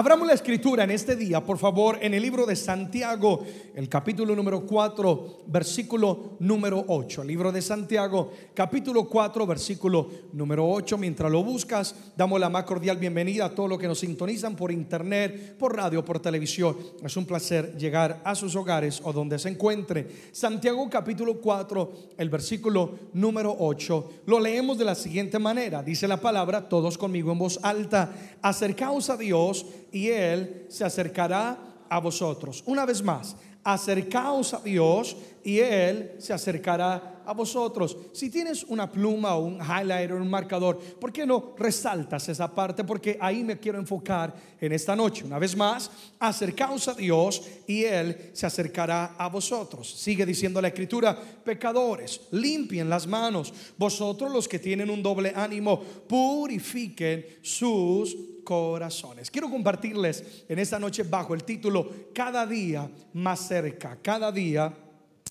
Abramos la escritura en este día, por favor, en el libro de Santiago, el capítulo número 4, versículo número 8. El libro de Santiago, capítulo 4, versículo número 8. Mientras lo buscas, damos la más cordial bienvenida a todos los que nos sintonizan por internet, por radio, por televisión. Es un placer llegar a sus hogares o donde se encuentre. Santiago, capítulo 4, el versículo número 8. Lo leemos de la siguiente manera. Dice la palabra, todos conmigo en voz alta. Acercaos a Dios y Él se acercará a vosotros. Una vez más, acercaos a Dios y Él se acercará a vosotros. Si tienes una pluma o un highlighter, un marcador, ¿por qué no resaltas esa parte? Porque ahí me quiero enfocar en esta noche. Una vez más, acercaos a Dios y Él se acercará a vosotros. Sigue diciendo la escritura, pecadores, limpien las manos. Vosotros los que tienen un doble ánimo, purifiquen sus corazones. Quiero compartirles en esta noche bajo el título Cada día más cerca, cada día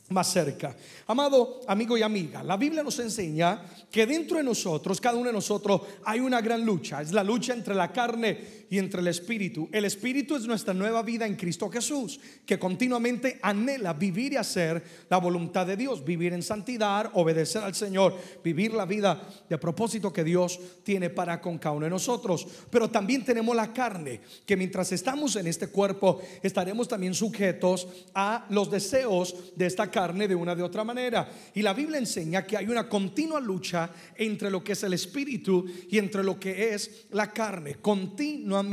más cerca. Amado amigo y amiga, la Biblia nos enseña que dentro de nosotros, cada uno de nosotros, hay una gran lucha. Es la lucha entre la carne y entre el espíritu. El espíritu es nuestra nueva vida en Cristo Jesús, que continuamente anhela vivir y hacer la voluntad de Dios, vivir en santidad, obedecer al Señor, vivir la vida de propósito que Dios tiene para con cada uno de nosotros. Pero también tenemos la carne, que mientras estamos en este cuerpo, estaremos también sujetos a los deseos de esta carne de una de otra manera. Y la Biblia enseña que hay una continua lucha entre lo que es el espíritu y entre lo que es la carne. Continua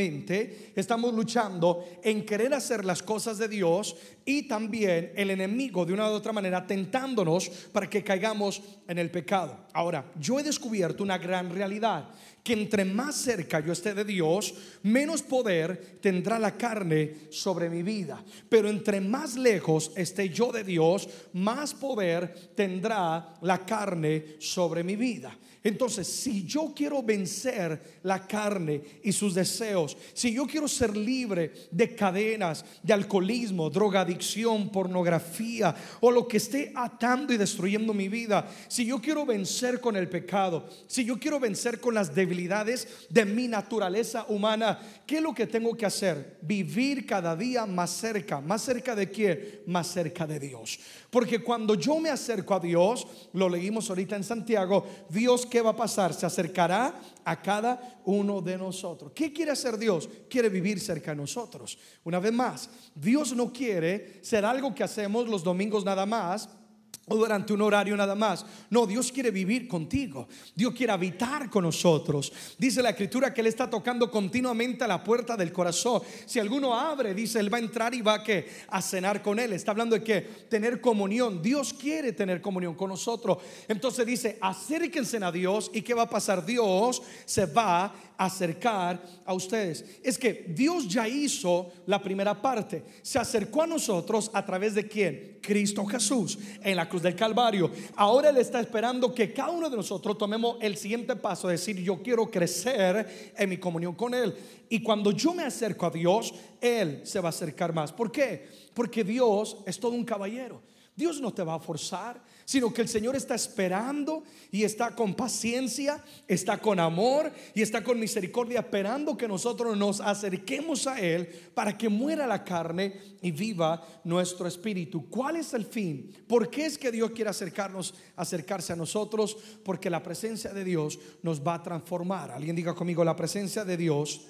estamos luchando en querer hacer las cosas de Dios y también el enemigo de una u otra manera tentándonos para que caigamos en el pecado. Ahora, yo he descubierto una gran realidad que entre más cerca yo esté de Dios, menos poder tendrá la carne sobre mi vida. Pero entre más lejos esté yo de Dios, más poder tendrá la carne sobre mi vida. Entonces, si yo quiero vencer la carne y sus deseos, si yo quiero ser libre de cadenas, de alcoholismo, drogadicción, pornografía o lo que esté atando y destruyendo mi vida, si yo quiero vencer con el pecado, si yo quiero vencer con las debilidades de mi naturaleza humana, ¿qué es lo que tengo que hacer? Vivir cada día más cerca. ¿Más cerca de quién? Más cerca de Dios. Porque cuando yo me acerco a Dios, lo leímos ahorita en Santiago, Dios, ¿qué va a pasar? Se acercará a cada uno de nosotros. ¿Qué quiere hacer Dios? Quiere vivir cerca de nosotros. Una vez más, Dios no quiere ser algo que hacemos los domingos nada más o durante un horario nada más. No, Dios quiere vivir contigo. Dios quiere habitar con nosotros. Dice la escritura que Él está tocando continuamente a la puerta del corazón. Si alguno abre, dice, Él va a entrar y va a, que, a cenar con Él. Está hablando de que tener comunión. Dios quiere tener comunión con nosotros. Entonces dice, acérquense a Dios. ¿Y qué va a pasar? Dios se va acercar a ustedes. Es que Dios ya hizo la primera parte. Se acercó a nosotros a través de quién? Cristo Jesús en la cruz del Calvario. Ahora Él está esperando que cada uno de nosotros tomemos el siguiente paso, decir, yo quiero crecer en mi comunión con Él. Y cuando yo me acerco a Dios, Él se va a acercar más. ¿Por qué? Porque Dios es todo un caballero. Dios no te va a forzar sino que el Señor está esperando y está con paciencia, está con amor y está con misericordia, esperando que nosotros nos acerquemos a Él para que muera la carne y viva nuestro espíritu. ¿Cuál es el fin? ¿Por qué es que Dios quiere acercarnos, acercarse a nosotros? Porque la presencia de Dios nos va a transformar. Alguien diga conmigo, la presencia de Dios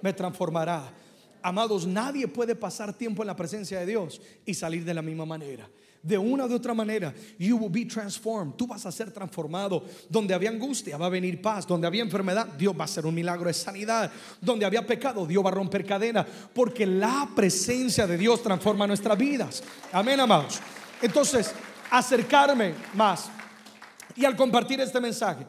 me transformará. Amados, nadie puede pasar tiempo en la presencia de Dios y salir de la misma manera de una u otra manera, you will be transformed. Tú vas a ser transformado. Donde había angustia, va a venir paz. Donde había enfermedad, Dios va a hacer un milagro de sanidad. Donde había pecado, Dios va a romper cadenas. Porque la presencia de Dios transforma nuestras vidas. Amén, amados. Entonces, acercarme más. Y al compartir este mensaje,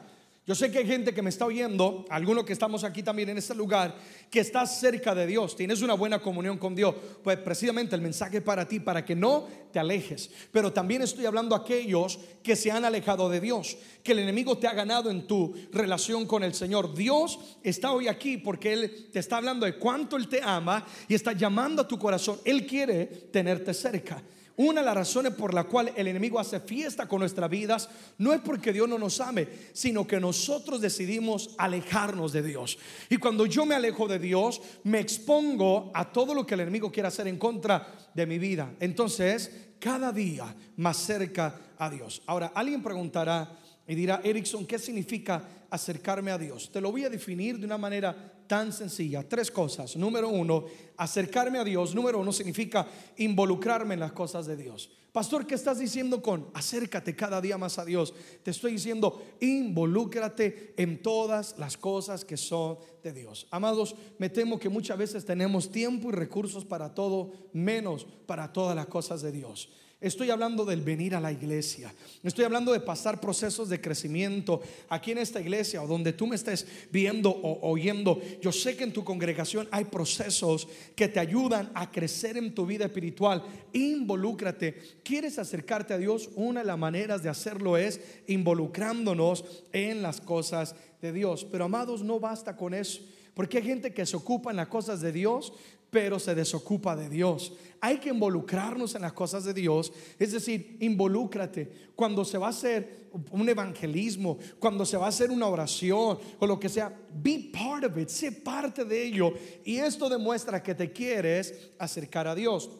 yo sé que hay gente que me está oyendo, algunos que estamos aquí también en este lugar, que está cerca de Dios, tienes una buena comunión con Dios. Pues precisamente el mensaje para ti, para que no te alejes. Pero también estoy hablando a aquellos que se han alejado de Dios, que el enemigo te ha ganado en tu relación con el Señor. Dios está hoy aquí porque Él te está hablando de cuánto Él te ama y está llamando a tu corazón. Él quiere tenerte cerca. Una de las razones por la cual el enemigo hace fiesta con nuestras vidas no es porque Dios no nos ame, sino que nosotros decidimos alejarnos de Dios. Y cuando yo me alejo de Dios, me expongo a todo lo que el enemigo quiere hacer en contra de mi vida. Entonces, cada día más cerca a Dios. Ahora, alguien preguntará y dirá, Erickson, ¿qué significa acercarme a Dios? Te lo voy a definir de una manera tan sencilla. Tres cosas. Número uno, acercarme a Dios. Número uno significa involucrarme en las cosas de Dios. Pastor, ¿qué estás diciendo con acércate cada día más a Dios? Te estoy diciendo, involúcrate en todas las cosas que son de Dios. Amados, me temo que muchas veces tenemos tiempo y recursos para todo, menos para todas las cosas de Dios. Estoy hablando del venir a la iglesia. Estoy hablando de pasar procesos de crecimiento aquí en esta iglesia o donde tú me estés viendo o oyendo. Yo sé que en tu congregación hay procesos que te ayudan a crecer en tu vida espiritual. Involúcrate. ¿Quieres acercarte a Dios? Una de las maneras de hacerlo es involucrándonos en las cosas de Dios. Pero amados, no basta con eso. Porque hay gente que se ocupa en las cosas de Dios, pero se desocupa de Dios. Hay que involucrarnos en las cosas de Dios, es decir, involúcrate cuando se va a hacer un evangelismo, cuando se va a hacer una oración o lo que sea, be part of it, sé parte de ello y esto demuestra que te quieres acercar a Dios.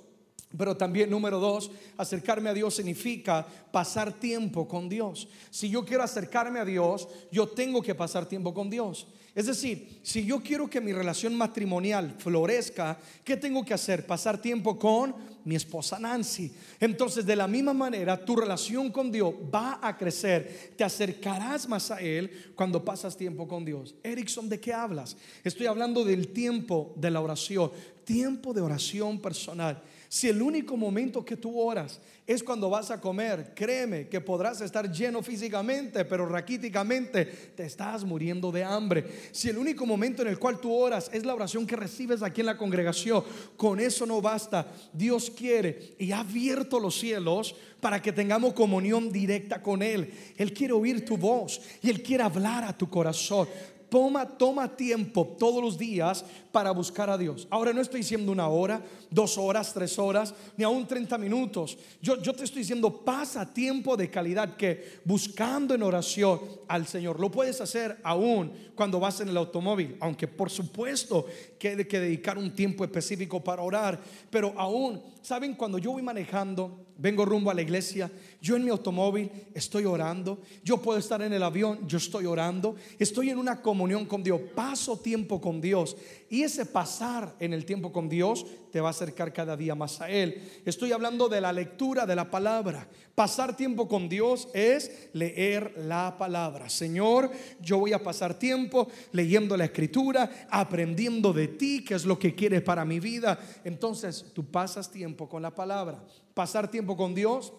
Pero también, número dos, acercarme a Dios significa pasar tiempo con Dios. Si yo quiero acercarme a Dios, yo tengo que pasar tiempo con Dios. Es decir, si yo quiero que mi relación matrimonial florezca, ¿qué tengo que hacer? Pasar tiempo con mi esposa Nancy. Entonces, de la misma manera, tu relación con Dios va a crecer. Te acercarás más a Él cuando pasas tiempo con Dios. Erickson, ¿de qué hablas? Estoy hablando del tiempo de la oración, tiempo de oración personal. Si el único momento que tú oras es cuando vas a comer, créeme que podrás estar lleno físicamente, pero raquíticamente te estás muriendo de hambre. Si el único momento en el cual tú oras es la oración que recibes aquí en la congregación, con eso no basta. Dios quiere y ha abierto los cielos para que tengamos comunión directa con Él. Él quiere oír tu voz y Él quiere hablar a tu corazón. Toma, toma tiempo todos los días para buscar a Dios. Ahora no estoy diciendo una hora, dos horas, tres horas, ni aún 30 minutos. Yo, yo te estoy diciendo, pasa tiempo de calidad que buscando en oración al Señor. Lo puedes hacer aún cuando vas en el automóvil, aunque por supuesto que hay que dedicar un tiempo específico para orar, pero aún, ¿saben? Cuando yo voy manejando, vengo rumbo a la iglesia, yo en mi automóvil estoy orando, yo puedo estar en el avión, yo estoy orando, estoy en una comunión con Dios, paso tiempo con Dios y ese pasar en el tiempo con Dios te va a acercar cada día más a Él. Estoy hablando de la lectura de la palabra. Pasar tiempo con Dios es leer la palabra. Señor, yo voy a pasar tiempo leyendo la escritura, aprendiendo de ti, qué es lo que quieres para mi vida. Entonces tú pasas tiempo con la palabra. Pasar tiempo con Dios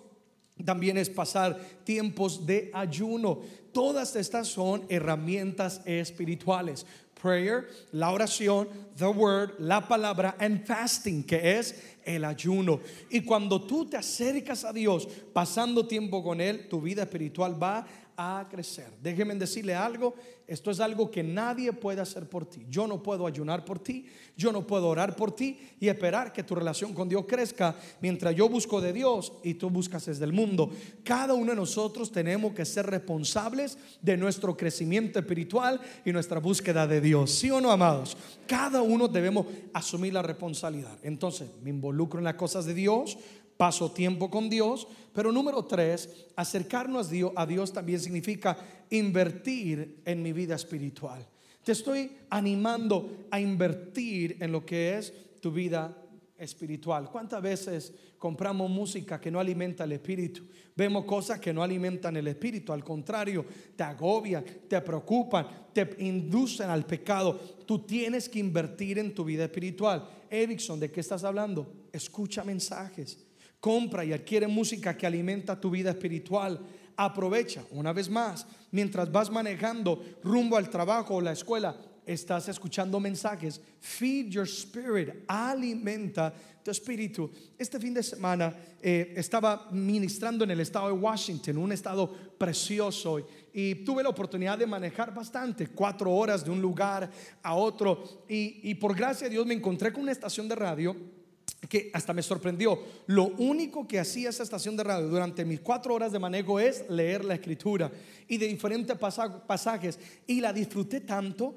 también es pasar tiempos de ayuno. Todas estas son herramientas espirituales prayer, la oración, the word, la palabra, and fasting, que es el ayuno. Y cuando tú te acercas a Dios pasando tiempo con Él, tu vida espiritual va a crecer. Déjenme decirle algo, esto es algo que nadie puede hacer por ti. Yo no puedo ayunar por ti, yo no puedo orar por ti y esperar que tu relación con Dios crezca mientras yo busco de Dios y tú buscas desde el mundo. Cada uno de nosotros tenemos que ser responsables de nuestro crecimiento espiritual y nuestra búsqueda de Dios. ¿Sí o no, amados? Cada uno debemos asumir la responsabilidad. Entonces, me involucro en las cosas de Dios, paso tiempo con Dios. Pero número tres, acercarnos a Dios, también significa invertir en mi vida espiritual. Te estoy animando a invertir en lo que es tu vida espiritual. ¿Cuántas veces compramos música que no alimenta el espíritu? Vemos cosas que no alimentan el espíritu, al contrario, te agobian, te preocupan, te inducen al pecado. Tú tienes que invertir en tu vida espiritual. Erickson, ¿de qué estás hablando? Escucha mensajes compra y adquiere música que alimenta tu vida espiritual. Aprovecha, una vez más, mientras vas manejando rumbo al trabajo o la escuela, estás escuchando mensajes. Feed your spirit, alimenta tu espíritu. Este fin de semana eh, estaba ministrando en el estado de Washington, un estado precioso, y tuve la oportunidad de manejar bastante, cuatro horas de un lugar a otro, y, y por gracia de Dios me encontré con una estación de radio que hasta me sorprendió. Lo único que hacía esa estación de radio durante mis cuatro horas de manejo es leer la escritura y de diferentes pasajes. Y la disfruté tanto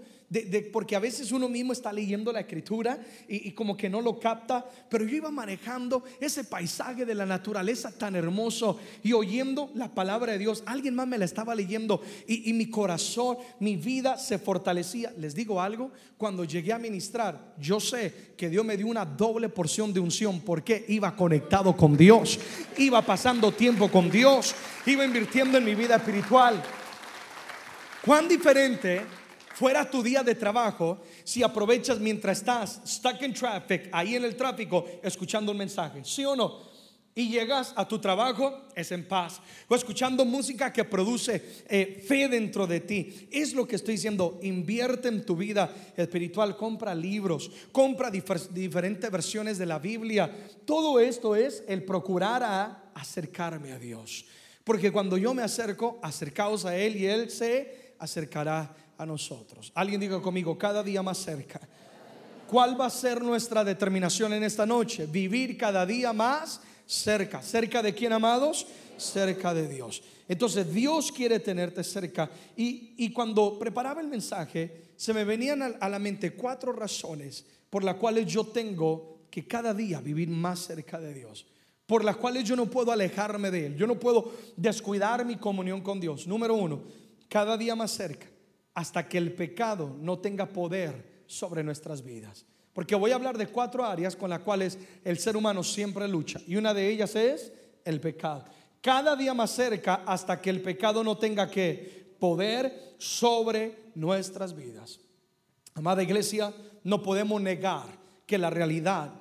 porque a veces uno mismo está leyendo la escritura y, como que no lo capta, pero yo iba manejando ese paisaje de la naturaleza tan hermoso y oyendo la palabra de Dios. Alguien más me la estaba leyendo y, y mi corazón, mi vida se fortalecía. Les digo algo, cuando llegué a ministrar, yo sé que Dios me dio una doble porción de unción porque iba conectado con Dios, iba pasando tiempo con Dios, iba invirtiendo en mi vida espiritual. Cuán diferente fuera tu día de trabajo si aprovechas mientras estás stuck in traffic, ahí en el tráfico, escuchando un mensaje, ¿sí o no? Y llegas a tu trabajo, es en paz. O escuchando música que produce eh, fe dentro de ti. Es lo que estoy diciendo. Invierte en tu vida espiritual. Compra libros. Compra diferentes versiones de la Biblia. Todo esto es el procurar a acercarme a Dios. Porque cuando yo me acerco, acercaos a Él y Él se acercará a nosotros. Alguien diga conmigo, cada día más cerca. ¿Cuál va a ser nuestra determinación en esta noche? Vivir cada día más cerca. ¿Cerca de quién, amados? Cerca de Dios. Entonces Dios quiere tenerte cerca. Y, cuando preparaba el mensaje, se me venían a, la mente cuatro razones por las cuales yo tengo que cada día vivir más cerca de Dios. Por las cuales yo no puedo alejarme de Él. Yo no puedo descuidar mi comunión con Dios. Número uno, cada día más cerca hasta que el pecado no tenga poder sobre nuestras vidas. Porque voy a hablar de cuatro áreas con las cuales el ser humano siempre lucha. Y una de ellas es el pecado. Cada día más cerca hasta que el pecado no tenga que poder sobre nuestras vidas. Amada iglesia, no podemos negar que la realidad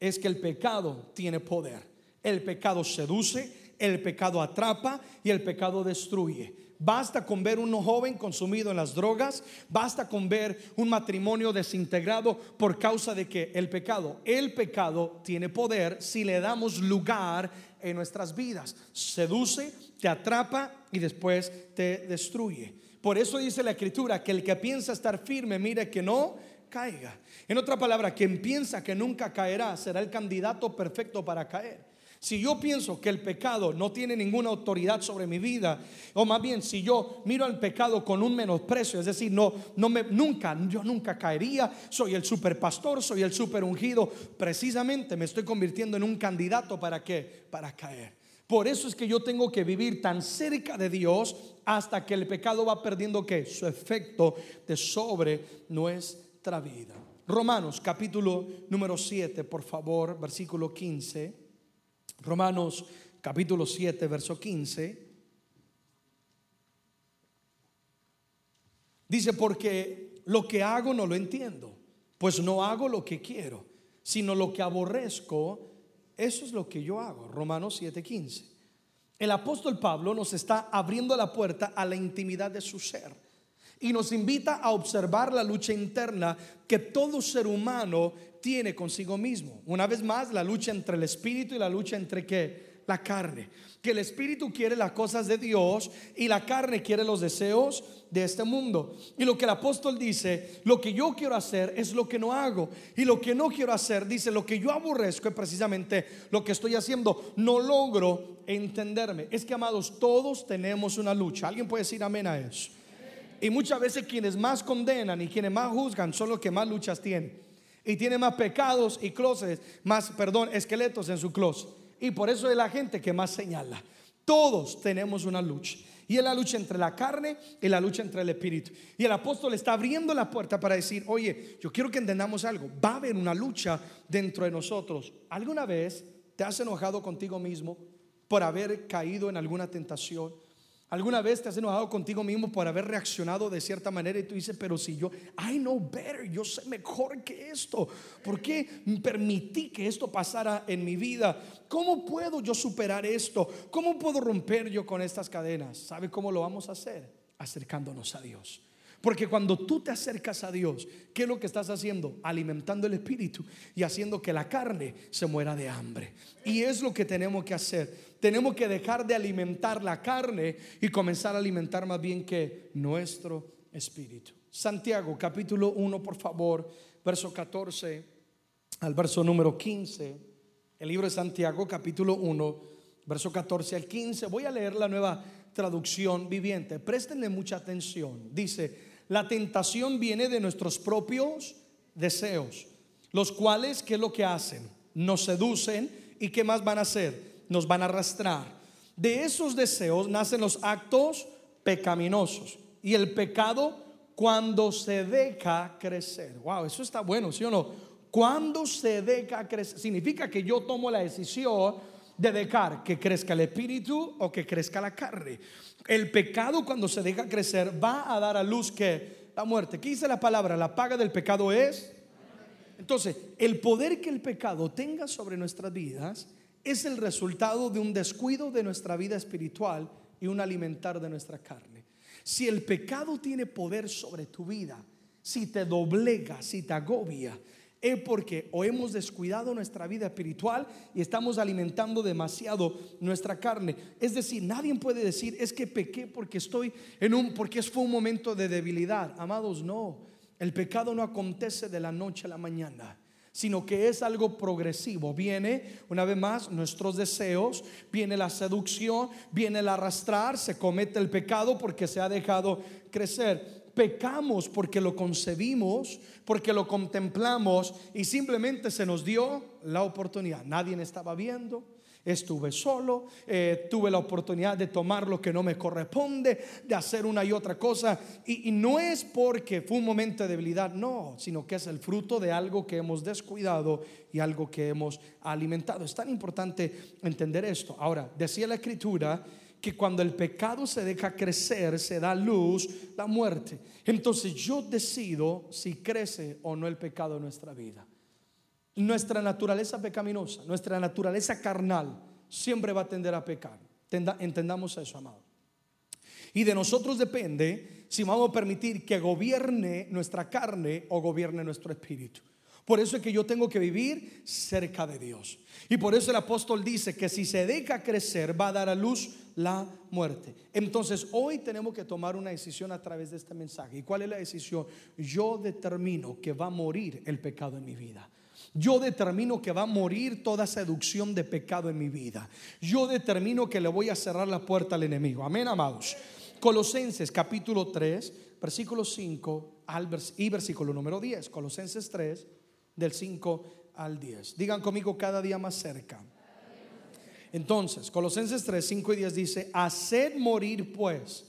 es que el pecado tiene poder. El pecado seduce, el pecado atrapa y el pecado destruye. Basta con ver un joven consumido en las drogas, basta con ver un matrimonio desintegrado por causa de que el pecado, el pecado tiene poder si le damos lugar en nuestras vidas. Seduce, te atrapa y después te destruye. Por eso dice la escritura que el que piensa estar firme, mire que no caiga. En otra palabra, quien piensa que nunca caerá será el candidato perfecto para caer. Si yo pienso que el pecado no tiene ninguna autoridad sobre mi vida, o más bien si yo miro al pecado con un menosprecio, es decir, no, no me, nunca, yo nunca caería, soy el super pastor, soy el super ungido, precisamente me estoy convirtiendo en un candidato para qué, para caer. Por eso es que yo tengo que vivir tan cerca de Dios hasta que el pecado va perdiendo que su efecto de sobre nuestra vida. Romanos capítulo número 7, por favor, versículo 15. Romanos capítulo 7, verso 15. Dice, porque lo que hago no lo entiendo, pues no hago lo que quiero, sino lo que aborrezco, eso es lo que yo hago. Romanos 7:15. El apóstol Pablo nos está abriendo la puerta a la intimidad de su ser y nos invita a observar la lucha interna que todo ser humano tiene consigo mismo. Una vez más, la lucha entre el espíritu y la lucha entre qué? La carne. Que el espíritu quiere las cosas de Dios y la carne quiere los deseos de este mundo. Y lo que el apóstol dice, lo que yo quiero hacer es lo que no hago. Y lo que no quiero hacer, dice, lo que yo aborrezco es precisamente lo que estoy haciendo. No logro entenderme. Es que, amados, todos tenemos una lucha. ¿Alguien puede decir amén a eso? Y muchas veces quienes más condenan y quienes más juzgan son los que más luchas tienen y tiene más pecados y closets, más, perdón, esqueletos en su closet. Y por eso es la gente que más señala. Todos tenemos una lucha. Y es la lucha entre la carne y la lucha entre el espíritu. Y el apóstol está abriendo la puerta para decir, oye, yo quiero que entendamos algo. Va a haber una lucha dentro de nosotros. ¿Alguna vez te has enojado contigo mismo por haber caído en alguna tentación? ¿Alguna vez te has enojado contigo mismo por haber reaccionado de cierta manera y tú dices, pero si yo, I know better, yo sé mejor que esto? ¿Por qué permití que esto pasara en mi vida? ¿Cómo puedo yo superar esto? ¿Cómo puedo romper yo con estas cadenas? ¿Sabe cómo lo vamos a hacer? Acercándonos a Dios. Porque cuando tú te acercas a Dios, ¿qué es lo que estás haciendo? Alimentando el espíritu y haciendo que la carne se muera de hambre. Y es lo que tenemos que hacer. Tenemos que dejar de alimentar la carne y comenzar a alimentar más bien que nuestro espíritu. Santiago capítulo 1, por favor, verso 14 al verso número 15. el libro de Santiago, capítulo 1, verso 14 al 15. Voy a leer la nueva traducción viviente. Préstenle mucha atención. Dice, la tentación viene de nuestros propios deseos, los cuales, ¿qué es lo que hacen? Nos seducen y ¿qué más van a hacer? Nos van a arrastrar. De esos deseos nacen los actos pecaminosos y el pecado cuando se deja crecer. Wow, eso está bueno, ¿sí o no? Cuando se deja crecer, significa que yo tomo la decisión de dejar que crezca el espíritu o que crezca la carne. El pecado cuando se deja crecer va a dar a luz que la muerte. ¿Qué dice la palabra? La paga del pecado es. Entonces, el poder que el pecado tenga sobre nuestras vidas es el resultado de un descuido de nuestra vida espiritual y un alimentar de nuestra carne. Si el pecado tiene poder sobre tu vida, si te doblega, si te agobia, es porque o hemos descuidado nuestra vida espiritual y estamos alimentando demasiado nuestra carne. Es decir, nadie puede decir es que pequé porque estoy en un porque fue un momento de debilidad. Amados, no. El pecado no acontece de la noche a la mañana sino que es algo progresivo. Viene, una vez más, nuestros deseos, viene la seducción, viene el arrastrar, se comete el pecado porque se ha dejado crecer pecamos porque lo concebimos, porque lo contemplamos y simplemente se nos dio la oportunidad. Nadie me estaba viendo, estuve solo, eh, tuve la oportunidad de tomar lo que no me corresponde, de hacer una y otra cosa. Y, y, no es porque fue un momento de debilidad, no, sino que es el fruto de algo que hemos descuidado y algo que hemos alimentado. Es tan importante entender esto. Ahora, decía la escritura que cuando el pecado se deja crecer, se da luz, la muerte. Entonces yo decido si crece o no el pecado en nuestra vida. Nuestra naturaleza pecaminosa, nuestra naturaleza carnal, siempre va a tender a pecar. Entendamos eso, amado. Y de nosotros depende si vamos a permitir que gobierne nuestra carne o gobierne nuestro espíritu. Por eso es que yo tengo que vivir cerca de Dios. Y por eso el apóstol dice que si se deja crecer va a dar a luz la muerte. Entonces hoy tenemos que tomar una decisión a través de este mensaje. ¿Y cuál es la decisión? Yo determino que va a morir el pecado en mi vida. Yo determino que va a morir toda seducción de pecado en mi vida. Yo determino que le voy a cerrar la puerta al enemigo. Amén, amados. Colosenses capítulo 3, versículo 5 al y versículo número 10. Colosenses 3 del 5 al 10. Digan conmigo cada día más cerca. Entonces, Colosenses 3, 5 y 10 dice, haced morir pues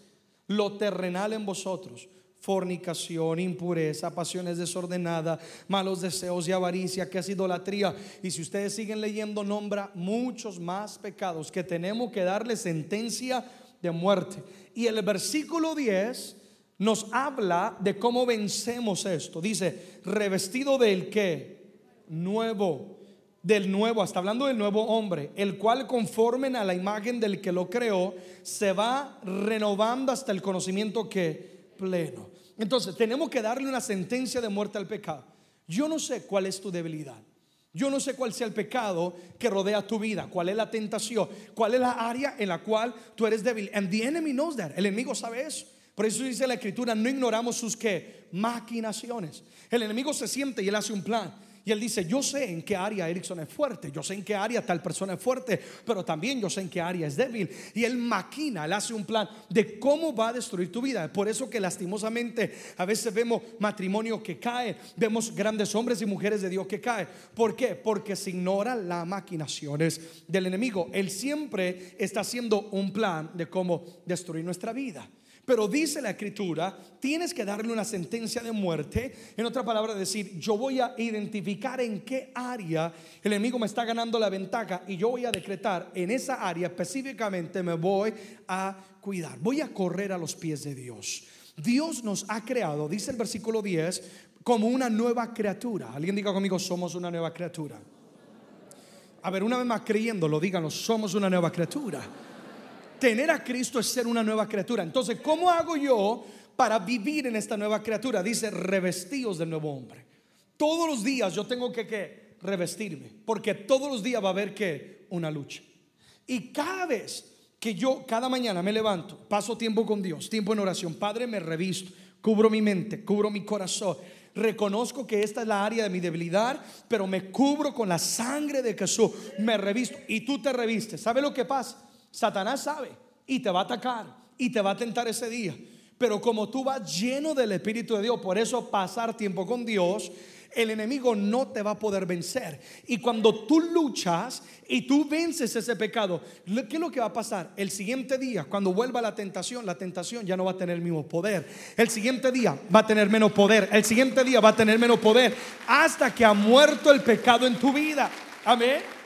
lo terrenal en vosotros, fornicación, impureza, pasiones desordenadas, malos deseos y avaricia, que es idolatría. Y si ustedes siguen leyendo, nombra muchos más pecados que tenemos que darle sentencia de muerte. Y el versículo 10 nos habla de cómo vencemos esto. Dice, revestido del que? Nuevo. Del nuevo, hasta hablando del nuevo hombre, el cual conforme a la imagen del que lo creó, se va renovando hasta el conocimiento que pleno. Entonces, tenemos que darle una sentencia de muerte al pecado. Yo no sé cuál es tu debilidad. Yo no sé cuál sea el pecado que rodea tu vida, cuál es la tentación, cuál es la área en la cual tú eres débil. And the enemy knows that. El enemigo sabe eso. Por eso dice la escritura, no ignoramos sus que maquinaciones. El enemigo se siente y él hace un plan. Y él dice, yo sé en qué área Erickson es fuerte, yo sé en qué área tal persona es fuerte, pero también yo sé en qué área es débil. Y él maquina, él hace un plan de cómo va a destruir tu vida. Por eso que lastimosamente a veces vemos matrimonio que cae, vemos grandes hombres y mujeres de Dios que caen. ¿Por qué? Porque se ignora las maquinaciones del enemigo. Él siempre está haciendo un plan de cómo destruir nuestra vida. Pero dice la escritura, tienes que darle una sentencia de muerte. En otra palabra, decir, yo voy a identificar en qué área el enemigo me está ganando la ventaja y yo voy a decretar en esa área específicamente me voy a cuidar. Voy a correr a los pies de Dios. Dios nos ha creado, dice el versículo 10, como una nueva criatura. Alguien diga conmigo, somos una nueva criatura. A ver, una vez más creyéndolo, díganos, somos una nueva criatura. Tener a Cristo es ser una nueva criatura. Entonces, ¿cómo hago yo para vivir en esta nueva criatura? Dice, revestidos del nuevo hombre. Todos los días yo tengo que, revestirme, porque todos los días va a haber que una lucha. Y cada vez que yo, cada mañana me levanto, paso tiempo con Dios, tiempo en oración, Padre, me revisto, cubro mi mente, cubro mi corazón, reconozco que esta es la área de mi debilidad, pero me cubro con la sangre de Jesús, me revisto y tú te revistes. ¿Sabe lo que pasa? Satanás sabe y te va a atacar y te va a tentar ese día. Pero como tú vas lleno del Espíritu de Dios, por eso pasar tiempo con Dios el enemigo no te va a poder vencer. Y cuando tú luchas y tú vences ese pecado, ¿qué es lo que va a pasar? El siguiente día, cuando vuelva la tentación, la tentación ya no va a tener el mismo poder. El siguiente día va a tener menos poder. El siguiente día va a tener menos poder hasta que ha muerto el pecado en tu vida. Amén.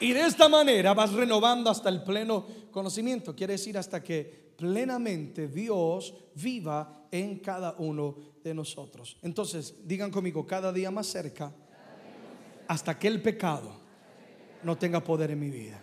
Y de esta manera vas renovando hasta el pleno conocimiento. Quiere decir hasta que plenamente Dios viva en cada uno de nosotros. Entonces, digan conmigo, cada día más cerca, hasta que el pecado no tenga poder en mi vida.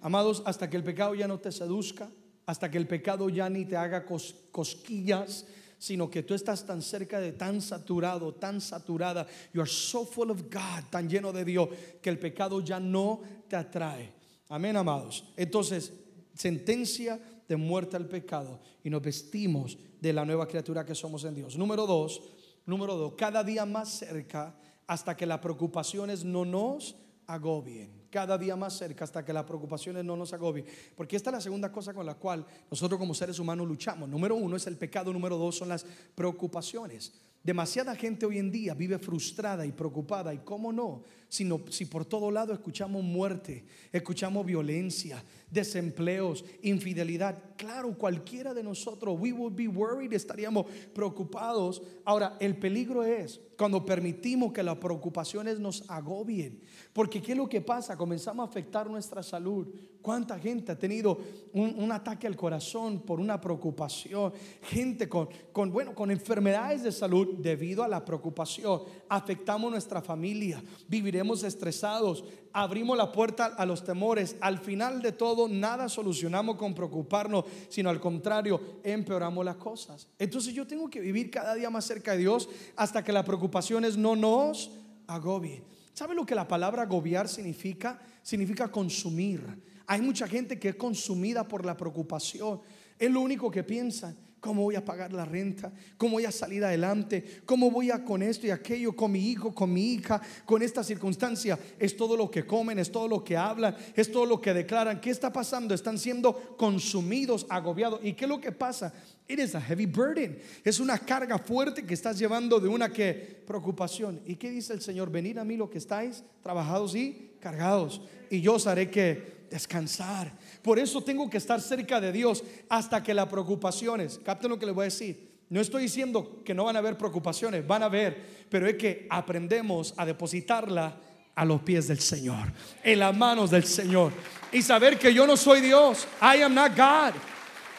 Amados, hasta que el pecado ya no te seduzca, hasta que el pecado ya ni te haga cosquillas, sino que tú estás tan cerca de tan saturado, tan saturada, you are so full of God, tan lleno de Dios, que el pecado ya no te atrae. Amén, amados. Entonces, sentencia de muerte al pecado y nos vestimos de la nueva criatura que somos en Dios. Número dos, número dos, cada día más cerca hasta que las preocupaciones no nos agobien. Cada día más cerca hasta que las preocupaciones no nos agobien. Porque esta es la segunda cosa con la cual nosotros como seres humanos luchamos. Número uno es el pecado, número dos son las preocupaciones. Demasiada gente hoy en día vive frustrada y preocupada. ¿Y cómo no? Sino, si por todo lado escuchamos muerte, escuchamos violencia, desempleos, infidelidad. Claro, cualquiera de nosotros, we would be worried, estaríamos preocupados. Ahora, el peligro es cuando permitimos que las preocupaciones nos agobien. Porque ¿qué es lo que pasa? Comenzamos a afectar nuestra salud. ¿Cuánta gente ha tenido un, ataque al corazón por una preocupación? Gente con, con, bueno, con enfermedades de salud debido a la preocupación. Afectamos nuestra familia, viviremos estresados, abrimos la puerta a los temores. Al final de todo, nada solucionamos con preocuparnos, sino al contrario, empeoramos las cosas. Entonces yo tengo que vivir cada día más cerca de Dios hasta que las preocupaciones no nos agobien. ¿Sabe lo que la palabra agobiar significa? Significa consumir. Hay mucha gente que es consumida por la preocupación. Es lo único que piensa ¿Cómo voy a pagar la renta? ¿Cómo voy a salir adelante? ¿Cómo voy a con esto y aquello, con mi hijo, con mi hija, con esta circunstancia? Es todo lo que comen, es todo lo que hablan, es todo lo que declaran. ¿Qué está pasando? Están siendo consumidos, agobiados. ¿Y qué es lo que pasa? It is a heavy burden. Es una carga fuerte que estás llevando de una que preocupación. ¿Y qué dice el Señor? Venid a mí lo que estáis trabajados y cargados. Y yo os haré que descansar. Por eso tengo que estar cerca de Dios hasta que las preocupaciones, capten lo que les voy a decir. No estoy diciendo que no van a haber preocupaciones, van a haber, pero es que aprendemos a depositarla a los pies del Señor, en las manos del Señor. Y saber que yo no soy Dios, I am not God.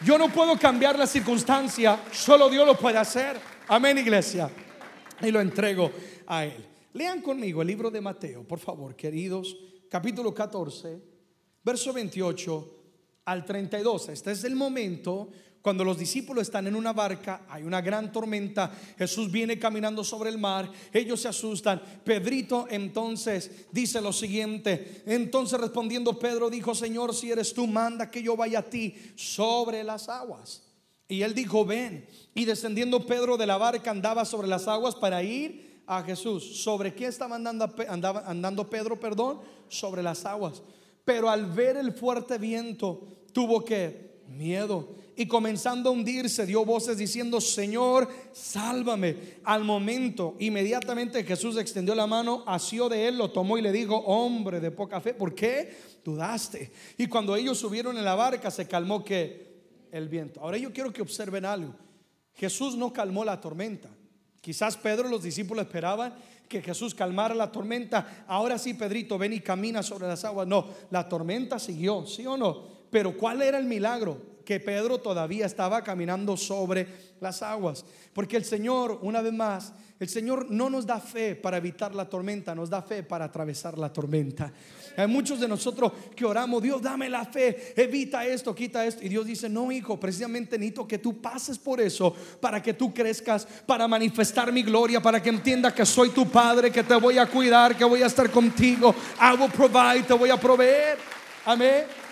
Yo no puedo cambiar la circunstancia, solo Dios lo puede hacer. Amén, iglesia. Y lo entrego a Él. Lean conmigo el libro de Mateo, por favor, queridos, capítulo 14, verso 28 al 32. Este es el momento cuando los discípulos están en una barca, hay una gran tormenta, Jesús viene caminando sobre el mar, ellos se asustan. Pedrito entonces dice lo siguiente, entonces respondiendo Pedro dijo, Señor, si eres tú, manda que yo vaya a ti sobre las aguas. Y él dijo, ven. Y descendiendo Pedro de la barca andaba sobre las aguas para ir a Jesús. ¿Sobre qué estaba andando, andando Pedro? Perdón, sobre las aguas. Pero al ver el fuerte viento, tuvo que miedo y comenzando a hundirse dio voces diciendo, Señor, sálvame. Al momento, inmediatamente Jesús extendió la mano, asió de él, lo tomó y le dijo, hombre de poca fe, ¿por qué dudaste? Y cuando ellos subieron en la barca, se calmó que el viento. Ahora yo quiero que observen algo. Jesús no calmó la tormenta. Quizás Pedro, los discípulos esperaban que Jesús calmara la tormenta. Ahora sí, Pedrito, ven y camina sobre las aguas. No, la tormenta siguió, ¿sí o no? Pero ¿cuál era el milagro? Que Pedro todavía estaba caminando sobre las aguas. Porque el Señor, una vez más, el Señor no nos da fe para evitar la tormenta, nos da fe para atravesar la tormenta. Hay muchos de nosotros que oramos, Dios, dame la fe, evita esto, quita esto. Y Dios dice, no, hijo, precisamente necesito que tú pases por eso para que tú crezcas, para manifestar mi gloria, para que entiendas que soy tu padre, que te voy a cuidar, que voy a estar contigo. I will provide, te voy a proveer. Amén.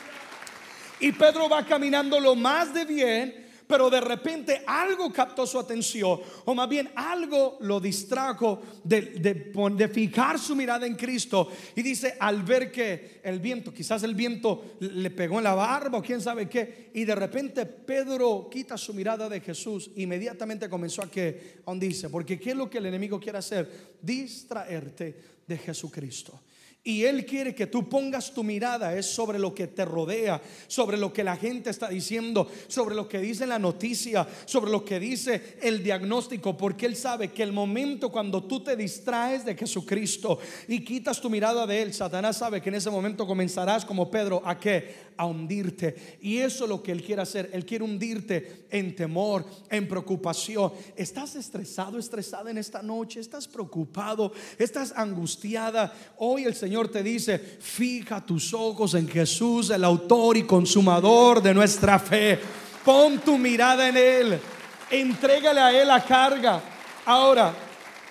Y Pedro va caminando lo más de bien, pero de repente algo captó su atención, o más bien algo lo distrajo de, de, fijar su mirada en Cristo. Y dice, al ver que el viento, quizás el viento le pegó en la barba o quién sabe qué, y de repente Pedro quita su mirada de Jesús, inmediatamente comenzó a que, aún dice, porque ¿qué es lo que el enemigo quiere hacer? Distraerte de Jesucristo. Y Él quiere que tú pongas tu mirada es sobre lo que te rodea, sobre lo que la gente está diciendo, sobre lo que dice la noticia, sobre lo que dice el diagnóstico, porque Él sabe que el momento cuando tú te distraes de Jesucristo y quitas tu mirada de Él, Satanás sabe que en ese momento comenzarás como Pedro a qué? A hundirte. Y eso es lo que Él quiere hacer. Él quiere hundirte en temor, en preocupación. ¿Estás estresado, estresada en esta noche? ¿Estás preocupado? ¿Estás angustiada? Hoy el Señor te dice, fija tus ojos en Jesús, el autor y consumador de nuestra fe. Pon tu mirada en Él. Entrégale a Él la carga. Ahora,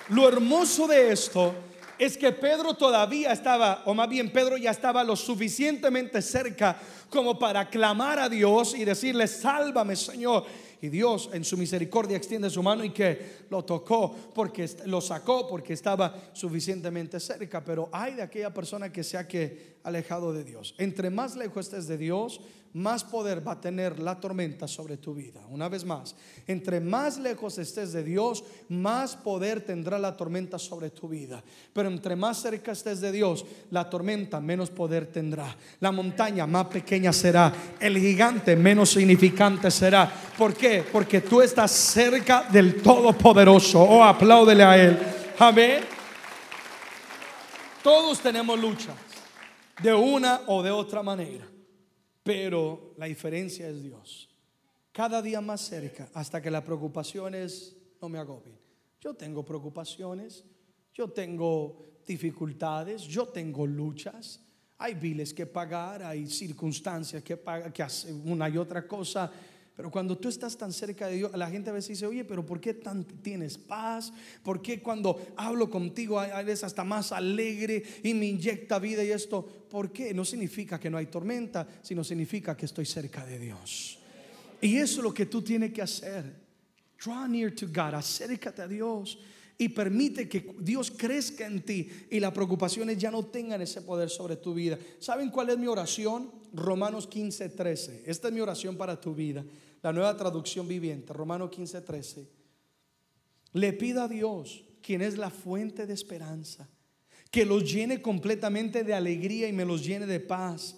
lo hermoso de esto es que Pedro todavía estaba, o más bien Pedro ya estaba lo suficientemente cerca como para clamar a Dios y decirle, sálvame Señor. Y Dios en su misericordia extiende su mano y que lo tocó, porque lo sacó, porque estaba suficientemente cerca. Pero hay de aquella persona que se ha que alejado de Dios. Entre más lejos estés de Dios, más poder va a tener la tormenta sobre tu vida. Una vez más, entre más lejos estés de Dios, más poder tendrá la tormenta sobre tu vida. Pero entre más cerca estés de Dios, la tormenta menos poder tendrá. La montaña más pequeña será. El gigante menos significante será. ¿Por qué? Porque tú estás cerca del Todopoderoso. Oh, apláudele a Él. Amén. Todos tenemos luchas de una o de otra manera. Pero la diferencia es Dios. Cada día más cerca hasta que las preocupaciones no me agobien. Yo tengo preocupaciones, yo tengo dificultades, yo tengo luchas, hay biles que pagar, hay circunstancias que, pagar, que hacer una y otra cosa pero cuando tú estás tan cerca de Dios, la gente a veces dice, oye, pero ¿por qué tan tienes paz? ¿Por qué cuando hablo contigo a veces hasta más alegre y me inyecta vida y esto? ¿Por qué? No significa que no hay tormenta, sino significa que estoy cerca de Dios. Y eso es lo que tú tienes que hacer. Draw near to God, acércate a Dios y permite que Dios crezca en ti y las preocupaciones ya no tengan ese poder sobre tu vida. ¿Saben cuál es mi oración? Romanos 15, 13. Esta es mi oración para tu vida. La nueva traducción viviente, Romanos 15, 13. Le pido a Dios, quien es la fuente de esperanza, que los llene completamente de alegría y me los llene de paz,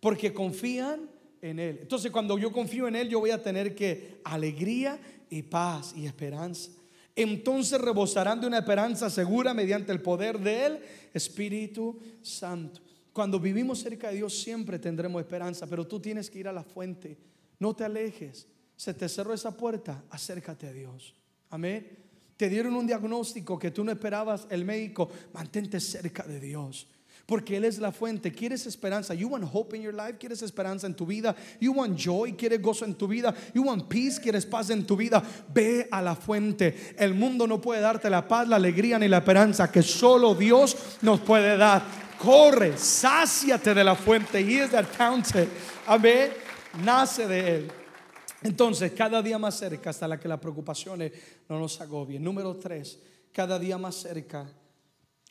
porque confían en Él. Entonces cuando yo confío en Él, yo voy a tener que alegría y paz y esperanza entonces rebosarán de una esperanza segura mediante el poder del Espíritu Santo. Cuando vivimos cerca de Dios siempre tendremos esperanza, pero tú tienes que ir a la fuente. No te alejes. Se te cerró esa puerta, acércate a Dios. Amén. Te dieron un diagnóstico que tú no esperabas el médico, mantente cerca de Dios. Porque Él es la fuente. ¿Quieres esperanza? You want hope in your life? ¿Quieres esperanza en tu vida? You want joy? ¿Quieres gozo en tu vida? You want peace? ¿Quieres paz en tu vida? Ve a la fuente. El mundo no puede darte la paz, la alegría ni la esperanza que solo Dios nos puede dar. Corre, sáciate de la fuente. He is that fountain. Amén. Nace de Él. Entonces, cada día más cerca hasta la que las preocupaciones no nos agobien. Número tres, cada día más cerca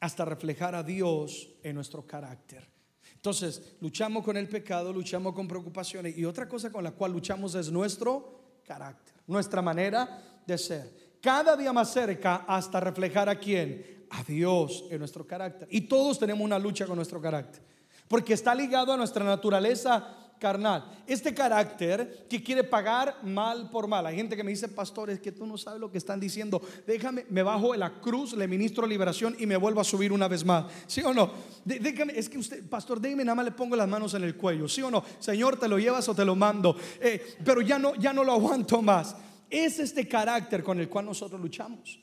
hasta reflejar a Dios en nuestro carácter. Entonces, luchamos con el pecado, luchamos con preocupaciones y otra cosa con la cual luchamos es nuestro carácter, nuestra manera de ser. Cada día más cerca hasta reflejar a quién? A Dios en nuestro carácter. Y todos tenemos una lucha con nuestro carácter, porque está ligado a nuestra naturaleza carnal. Este carácter que quiere pagar mal por mal. Hay gente que me dice, pastor, es que tú no sabes lo que están diciendo. Déjame, me bajo de la cruz, le ministro liberación y me vuelvo a subir una vez más. ¿Sí o no? Déjame, es que usted, pastor, déjame, nada más le pongo las manos en el cuello. ¿Sí o no? Señor, te lo llevas o te lo mando. Eh, pero ya no, ya no lo aguanto más. Es este carácter con el cual nosotros luchamos.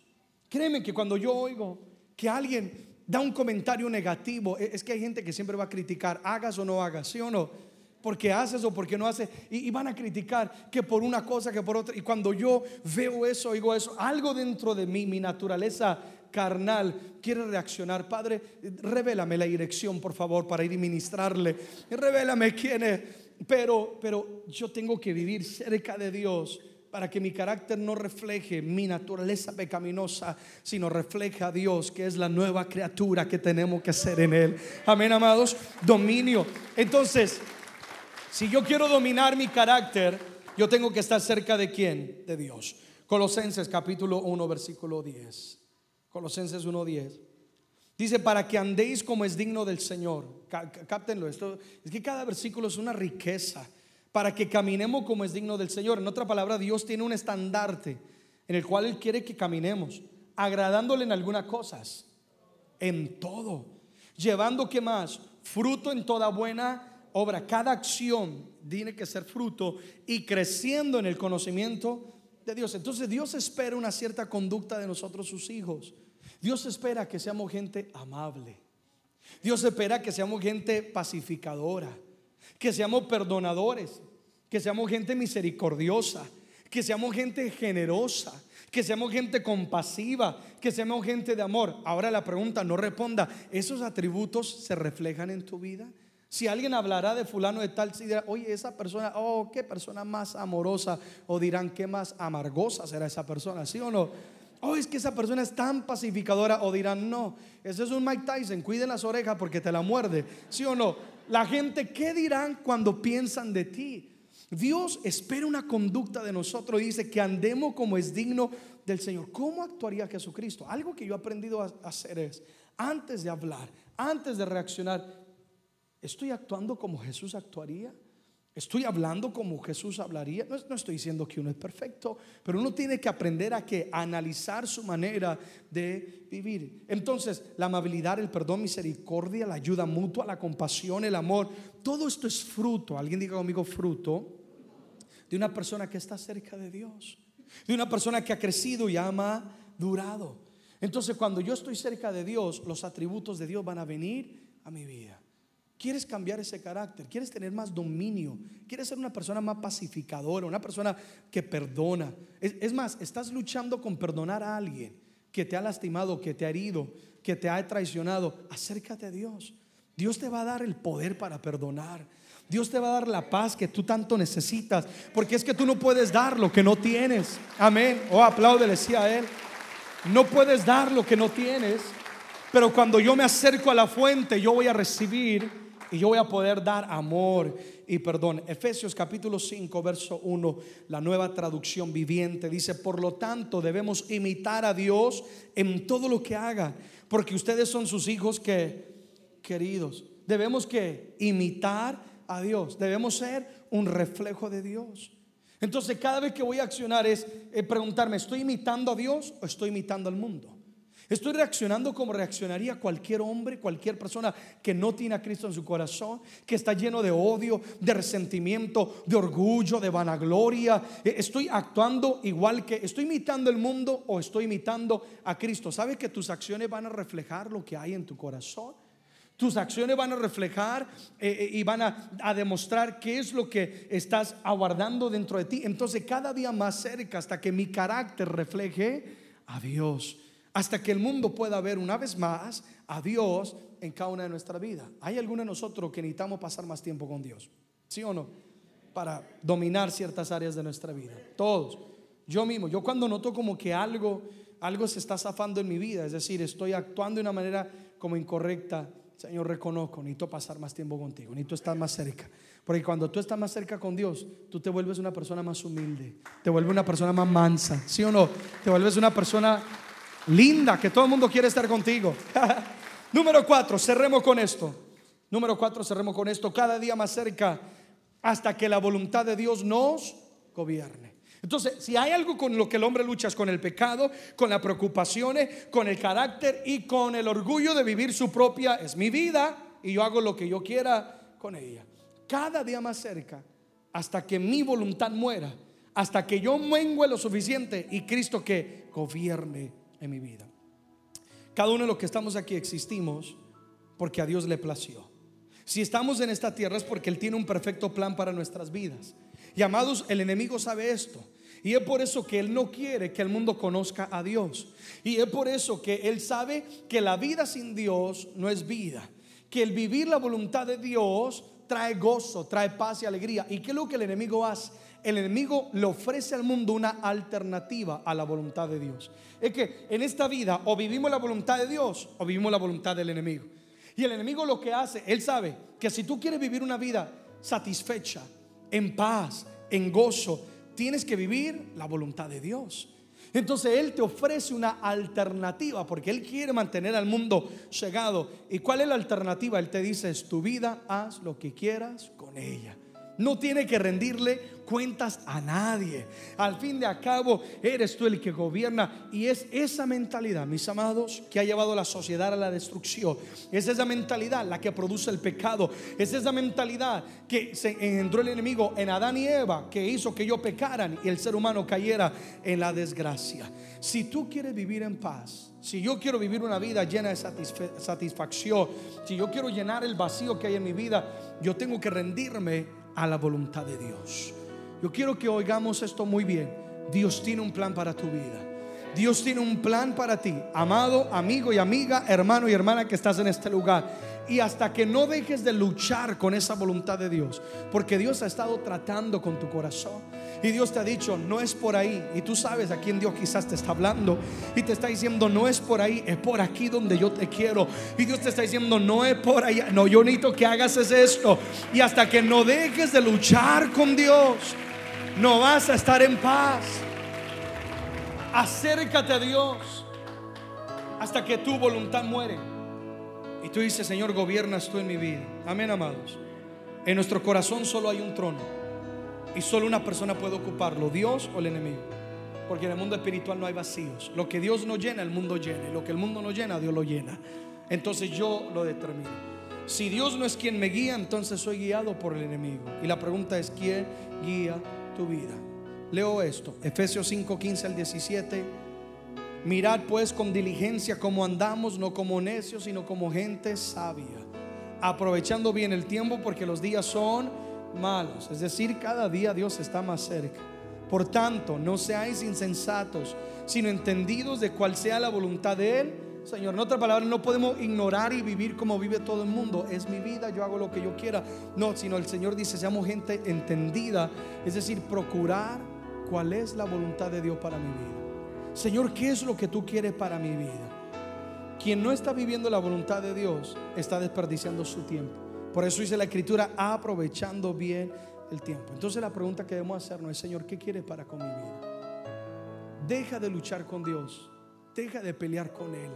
Créeme que cuando yo oigo que alguien da un comentario negativo, es que hay gente que siempre va a criticar, hagas o no hagas, ¿sí o no? Porque haces o porque no haces. Y, van a criticar que por una cosa, que por otra. Y cuando yo veo eso, oigo eso, algo dentro de mí, mi naturaleza carnal, quiere reaccionar. Padre, revélame la dirección, por favor, para ir y ministrarle. Revélame quién es. Pero, pero yo tengo que vivir cerca de Dios para que mi carácter no refleje mi naturaleza pecaminosa, sino refleje a Dios, que es la nueva criatura que tenemos que ser en Él. Amén, amados. Dominio. Entonces, si yo quiero dominar mi carácter, yo tengo que estar cerca de quién? De Dios. Colosenses capítulo 1, versículo 10. Colosenses 1, 10. Dice, para que andéis como es digno del Señor. Cáptenlo, esto es que cada versículo es una riqueza. Para que caminemos como es digno del Señor. En otra palabra, Dios tiene un estandarte en el cual Él quiere que caminemos, agradándole en algunas cosas, en todo, llevando que más fruto en toda buena obra. Cada acción tiene que ser fruto y creciendo en el conocimiento de Dios. Entonces Dios espera una cierta conducta de nosotros sus hijos. Dios espera que seamos gente amable. Dios espera que seamos gente pacificadora, que seamos perdonadores, que seamos gente misericordiosa, que seamos gente generosa, que seamos gente compasiva, que seamos gente de amor. Ahora la pregunta no responda, ¿esos atributos se reflejan en tu vida? Si alguien hablará de fulano de tal, si dirá, oye, esa persona, oh, qué persona más amorosa, o dirán, qué más amargosa será esa persona, ¿sí o no? oh, es que esa persona es tan pacificadora, o dirán, no, ese es un Mike Tyson, cuide las orejas porque te la muerde, ¿sí o no? La gente, ¿qué dirán cuando piensan de ti? Dios espera una conducta de nosotros y dice que andemos como es digno del Señor. ¿Cómo actuaría Jesucristo? Algo que yo he aprendido a hacer es, antes de hablar, antes de reaccionar, ¿estoy actuando como Jesús actuaría? Estoy hablando como Jesús hablaría. No, estoy diciendo que uno es perfecto, pero uno tiene que aprender a que analizar su manera de vivir. Entonces, la amabilidad, el perdón, misericordia, la ayuda mutua, la compasión, el amor, todo esto es fruto. Alguien diga conmigo fruto de una persona que está cerca de Dios, de una persona que ha crecido y ama durado. Entonces, cuando yo estoy cerca de Dios, los atributos de Dios van a venir a mi vida. ¿Quieres cambiar ese carácter? ¿Quieres tener más dominio? ¿Quieres ser una persona más pacificadora? Una persona que perdona. Es, más, estás luchando con perdonar a alguien que te ha lastimado, que te ha herido, que te ha traicionado. Acércate a Dios. Dios te va a dar el poder para perdonar. Dios te va a dar la paz que tú tanto necesitas. Porque es que tú no puedes dar lo que no tienes. Amén. Oh, apláudele a Él. No puedes dar lo que no tienes. Pero cuando yo me acerco a la fuente, yo voy a recibir y yo voy a poder dar amor y perdón. Efesios capítulo 5, verso 1, la nueva traducción viviente dice, por lo tanto debemos imitar a Dios en todo lo que haga, porque ustedes son sus hijos que queridos. Debemos que imitar a Dios, debemos ser un reflejo de Dios. Entonces cada vez que voy a accionar es eh, preguntarme, ¿estoy imitando a Dios o estoy imitando al mundo? Estoy reaccionando como reaccionaría cualquier hombre, cualquier persona que no tiene a Cristo en su corazón, que está lleno de odio, de resentimiento, de orgullo, de vanagloria. Eh, estoy actuando igual que, estoy imitando el mundo o estoy imitando a Cristo. ¿Sabes que tus acciones van a reflejar lo que hay en tu corazón? Tus acciones van a reflejar eh, eh, y van a, a, demostrar qué es lo que estás aguardando dentro de ti. Entonces cada día más cerca hasta que mi carácter refleje a Dios hasta que el mundo pueda ver una vez más a Dios en cada una de nuestra vida. ¿Hay alguno de nosotros que necesitamos pasar más tiempo con Dios? ¿Sí o no? Para dominar ciertas áreas de nuestra vida. Todos. Yo mismo, yo cuando noto como que algo, algo se está zafando en mi vida, es decir, estoy actuando de una manera como incorrecta, Señor, reconozco, necesito pasar más tiempo contigo, necesito estar más cerca. Porque cuando tú estás más cerca con Dios, tú te vuelves una persona más humilde, te vuelves una persona más mansa, ¿sí o no? Te vuelves una persona linda, que todo el mundo quiere estar contigo. Número cuatro, cerremos con esto. Número cuatro, cerremos con esto. Cada día más cerca hasta que la voluntad de Dios nos gobierne. Entonces, si hay algo con lo que el hombre lucha es con el pecado, con las preocupaciones, con el carácter y con el orgullo de vivir su propia, es mi vida y yo hago lo que yo quiera con ella. Cada día más cerca hasta que mi voluntad muera, hasta que yo mengue lo suficiente y Cristo que gobierne en mi vida. Cada uno de los que estamos aquí existimos porque a Dios le plació. Si estamos en esta tierra es porque Él tiene un perfecto plan para nuestras vidas. Y amados, el enemigo sabe esto. Y es por eso que Él no quiere que el mundo conozca a Dios. Y es por eso que Él sabe que la vida sin Dios no es vida que el vivir la voluntad de Dios trae gozo, trae paz y alegría. ¿Y qué es lo que el enemigo hace? El enemigo le ofrece al mundo una alternativa a la voluntad de Dios. Es que en esta vida o vivimos la voluntad de Dios o vivimos la voluntad del enemigo. Y el enemigo lo que hace, él sabe que si tú quieres vivir una vida satisfecha, en paz, en gozo, tienes que vivir la voluntad de Dios. Entonces Él te ofrece una alternativa porque Él quiere mantener al mundo cegado. ¿Y cuál es la alternativa? Él te dice, es tu vida, haz lo que quieras con ella. No tiene que rendirle cuentas a nadie. Al fin de cabo, eres tú el que gobierna. Y es esa mentalidad, mis amados, que ha llevado a la sociedad a la destrucción. Es esa mentalidad la que produce el pecado. Es esa mentalidad que se engendró el enemigo en Adán y Eva, que hizo que ellos pecaran y el ser humano cayera en la desgracia. Si tú quieres vivir en paz, si yo quiero vivir una vida llena de satisfacción, si yo quiero llenar el vacío que hay en mi vida, yo tengo que rendirme a la voluntad de Dios. Yo quiero que oigamos esto muy bien. Dios tiene un plan para tu vida. Dios tiene un plan para ti, amado, amigo y amiga, hermano y hermana que estás en este lugar. Y hasta que no dejes de luchar con esa voluntad de Dios, porque Dios ha estado tratando con tu corazón. Y Dios te ha dicho, no es por ahí. Y tú sabes a quién Dios quizás te está hablando. Y te está diciendo, no es por ahí, es por aquí donde yo te quiero. Y Dios te está diciendo, no es por allá. No, yo necesito que hagas esto. Y hasta que no dejes de luchar con Dios no vas a estar en paz. Acércate a Dios hasta que tu voluntad muere. Y tú dices, Señor, gobiernas tú en mi vida. Amén, amados. En nuestro corazón solo hay un trono. Y solo una persona puede ocuparlo, Dios o el enemigo. Porque en el mundo espiritual no hay vacíos. Lo que Dios no llena, el mundo llena. Lo que el mundo no llena, Dios lo llena. Entonces yo lo determino. Si Dios no es quien me guía, entonces soy guiado por el enemigo. Y la pregunta es, ¿quién guía tu vida. Leo esto, Efesios 5, 15 al 17. Mirad pues con diligencia cómo andamos, no como necios, sino como gente sabia, aprovechando bien el tiempo porque los días son malos. Es decir, cada día Dios está más cerca. Por tanto, no seáis insensatos, sino entendidos de cuál sea la voluntad de Él Señor. En otras palabras, no podemos ignorar y vivir como vive todo el mundo. Es mi vida, yo hago lo que yo quiera. No, sino el Señor dice, seamos gente entendida. Es decir, procurar cuál es la voluntad de Dios para mi vida. Señor, ¿qué es lo que tú quieres para mi vida? Quien no está viviendo la voluntad de Dios está desperdiciando su tiempo. Por eso dice la escritura, aprovechando bien el tiempo. Entonces la pregunta que debemos hacernos es, Señor, ¿qué quieres para con mi vida? Deja de luchar con Dios. Deja de pelear con Él.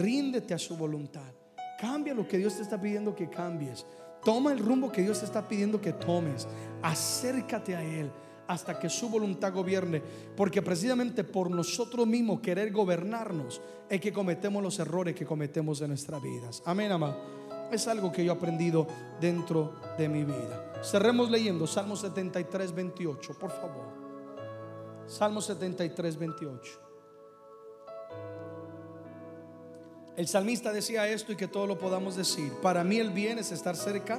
Ríndete a su voluntad. Cambia lo que Dios te está pidiendo que cambies. Toma el rumbo que Dios te está pidiendo que tomes. Acércate a Él hasta que su voluntad gobierne. Porque precisamente por nosotros mismos querer gobernarnos es que cometemos los errores que cometemos en nuestras vidas. Amén, amado. Es algo que yo he aprendido dentro de mi vida. Cerremos leyendo Salmo 73, 28, por favor. Salmo 73, 28. El salmista decía esto y que todo lo podamos decir. Para mí el bien es estar cerca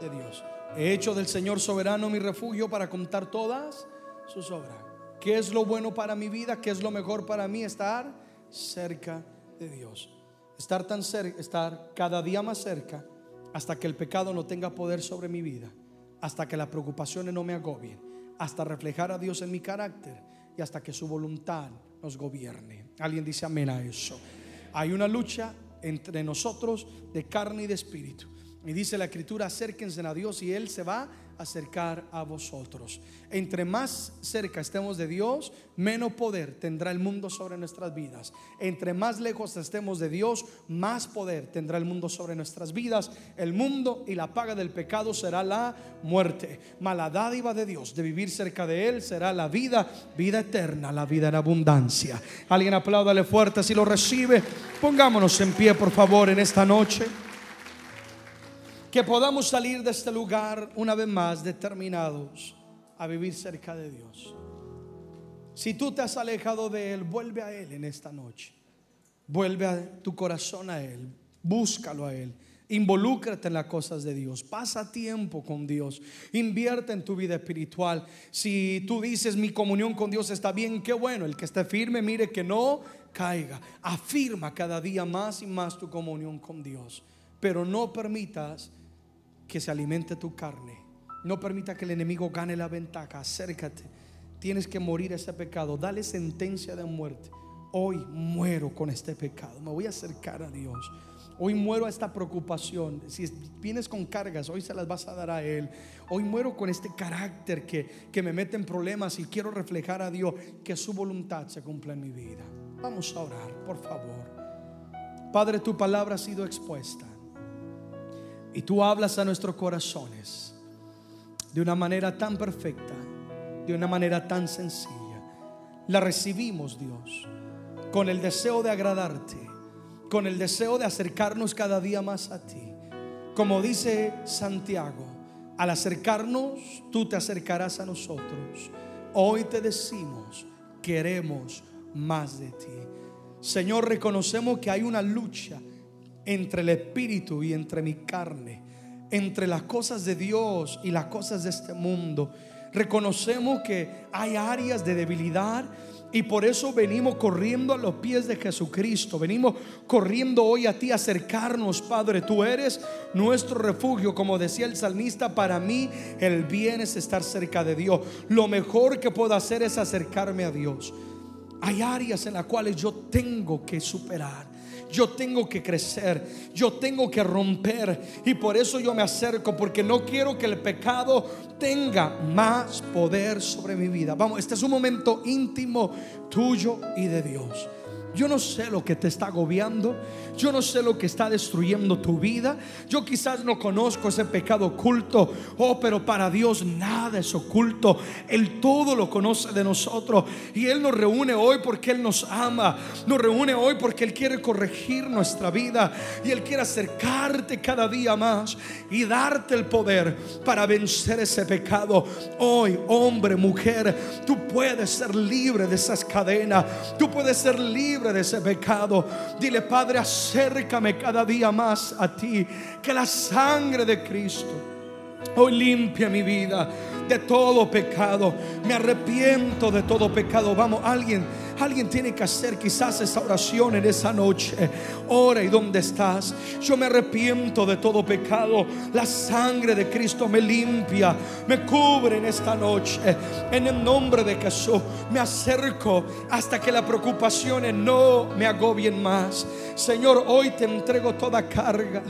de Dios. He hecho del Señor soberano mi refugio para contar todas sus obras. ¿Qué es lo bueno para mi vida? ¿Qué es lo mejor para mí? Estar cerca de Dios. Estar tan cerca, estar cada día más cerca hasta que el pecado no tenga poder sobre mi vida, hasta que las preocupaciones no me agobien, hasta reflejar a Dios en mi carácter y hasta que su voluntad nos gobierne. Alguien dice amén a eso. Hay una lucha entre nosotros de carne y de espíritu. Y dice la escritura, acérquense a Dios y Él se va acercar a vosotros. Entre más cerca estemos de Dios, menos poder tendrá el mundo sobre nuestras vidas. Entre más lejos estemos de Dios, más poder tendrá el mundo sobre nuestras vidas. El mundo y la paga del pecado será la muerte. Mala dádiva de Dios de vivir cerca de Él será la vida, vida eterna, la vida en abundancia. Alguien apláudale fuerte si lo recibe. Pongámonos en pie, por favor, en esta noche que podamos salir de este lugar una vez más determinados a vivir cerca de Dios. Si tú te has alejado de Él, vuelve a Él en esta noche. Vuelve a tu corazón a Él. Búscalo a Él. Involúcrate en las cosas de Dios. Pasa tiempo con Dios. Invierte en tu vida espiritual. Si tú dices mi comunión con Dios está bien, qué bueno. El que esté firme, mire que no caiga. Afirma cada día más y más tu comunión con Dios. pero no permitas que se alimente tu carne. No permita que el enemigo gane la ventaja. Acércate. Tienes que morir ese pecado. Dale sentencia de muerte. Hoy muero con este pecado. Me voy a acercar a Dios. Hoy muero a esta preocupación. Si vienes con cargas, hoy se las vas a dar a Él. Hoy muero con este carácter que, que me mete en problemas y quiero reflejar a Dios que su voluntad se cumpla en mi vida. Vamos a orar, por favor. Padre, tu palabra ha sido expuesta. Y tú hablas a nuestros corazones de una manera tan perfecta, de una manera tan sencilla. La recibimos, Dios, con el deseo de agradarte, con el deseo de acercarnos cada día más a ti. Como dice Santiago, al acercarnos, tú te acercarás a nosotros. Hoy te decimos, queremos más de ti. Señor, reconocemos que hay una lucha entre el espíritu y entre mi carne, entre las cosas de Dios y las cosas de este mundo. Reconocemos que hay áreas de debilidad y por eso venimos corriendo a los pies de Jesucristo. Venimos corriendo hoy a ti a acercarnos, Padre. Tú eres nuestro refugio. Como decía el salmista, para mí el bien es estar cerca de Dios. Lo mejor que puedo hacer es acercarme a Dios. Hay áreas en las cuales yo tengo que superar. Yo tengo que crecer, yo tengo que romper y por eso yo me acerco porque no quiero que el pecado tenga más poder sobre mi vida. Vamos, este es un momento íntimo tuyo y de Dios. Yo no sé lo que te está agobiando. Yo no sé lo que está destruyendo tu vida. Yo quizás no conozco ese pecado oculto. Oh, pero para Dios nada es oculto. Él todo lo conoce de nosotros. Y Él nos reúne hoy porque Él nos ama. Nos reúne hoy porque Él quiere corregir nuestra vida. Y Él quiere acercarte cada día más y darte el poder para vencer ese pecado. Hoy, hombre, mujer, tú puedes ser libre de esas cadenas. Tú puedes ser libre de ese pecado. Dile, Padre, acércame cada día más a ti. Que la sangre de Cristo hoy limpia mi vida de todo pecado. Me arrepiento de todo pecado. Vamos, alguien, alguien tiene que hacer quizás esa oración en esa noche. Ora y dónde estás. Yo me arrepiento de todo pecado. La sangre de Cristo me limpia, me cubre en esta noche. En el nombre de Jesús me acerco hasta que las preocupaciones no me agobien más. Señor, hoy te entrego toda carga.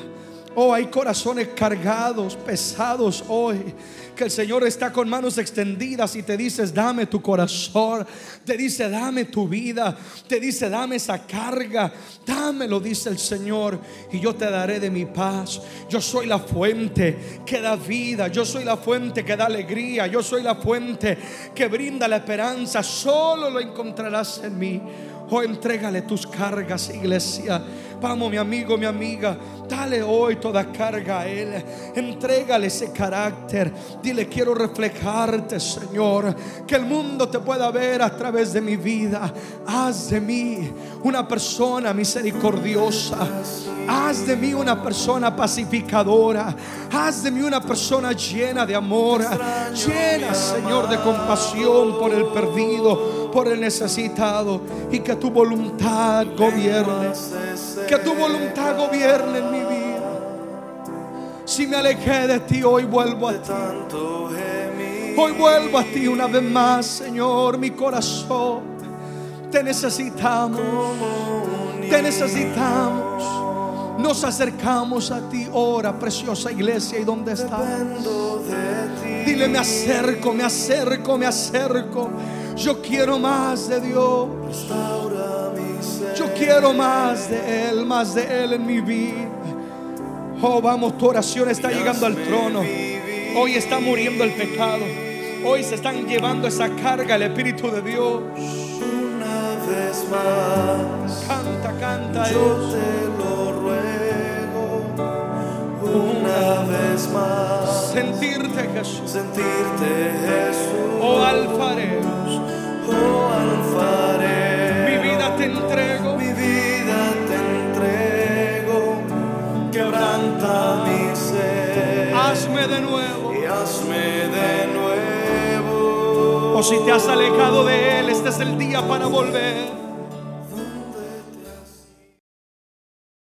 Oh, hay corazones cargados, pesados hoy que el Señor está con manos extendidas y te dices, dame tu corazón, te dice, dame tu vida, te dice, dame esa carga, dámelo, dice el Señor, y yo te daré de mi paz. Yo soy la fuente que da vida, yo soy la fuente que da alegría, yo soy la fuente que brinda la esperanza, solo lo encontrarás en mí. Oh, entrégale tus cargas, iglesia. Vamos, mi amigo, mi amiga. Dale hoy toda carga a Él. Entrégale ese carácter. Dile, quiero reflejarte, Señor. Que el mundo te pueda ver a través de mi vida. Haz de mí una persona misericordiosa. Haz de mí una persona pacificadora. Haz de mí una persona llena de amor. Llena, Señor, de compasión por el perdido, por el necesitado. Y que tu voluntad gobierne. Que tu voluntad gobierne en mi vida. Si me alejé de ti, hoy vuelvo a ti. Hoy vuelvo a ti una vez más, Señor, mi corazón. Te necesitamos. Te necesitamos. Nos acercamos a ti, ora, preciosa iglesia, ¿y dónde estás? Dile, me acerco, me acerco, me acerco. Yo quiero más de Dios. Yo quiero más de Él, más de Él en mi vida. Oh, vamos, tu oración está llegando al trono. Hoy está muriendo el pecado. Hoy se están llevando esa carga el Espíritu de Dios. Una vez más, Canta, canta. yo Dios. te lo ruego. Una vez más, Sentirte, Jesús. sentirte Jesús, Oh, alfarero. oh alfarero. Hazme de nuevo. y hazme de nuevo. O si te has alejado de Él, este es el día para volver.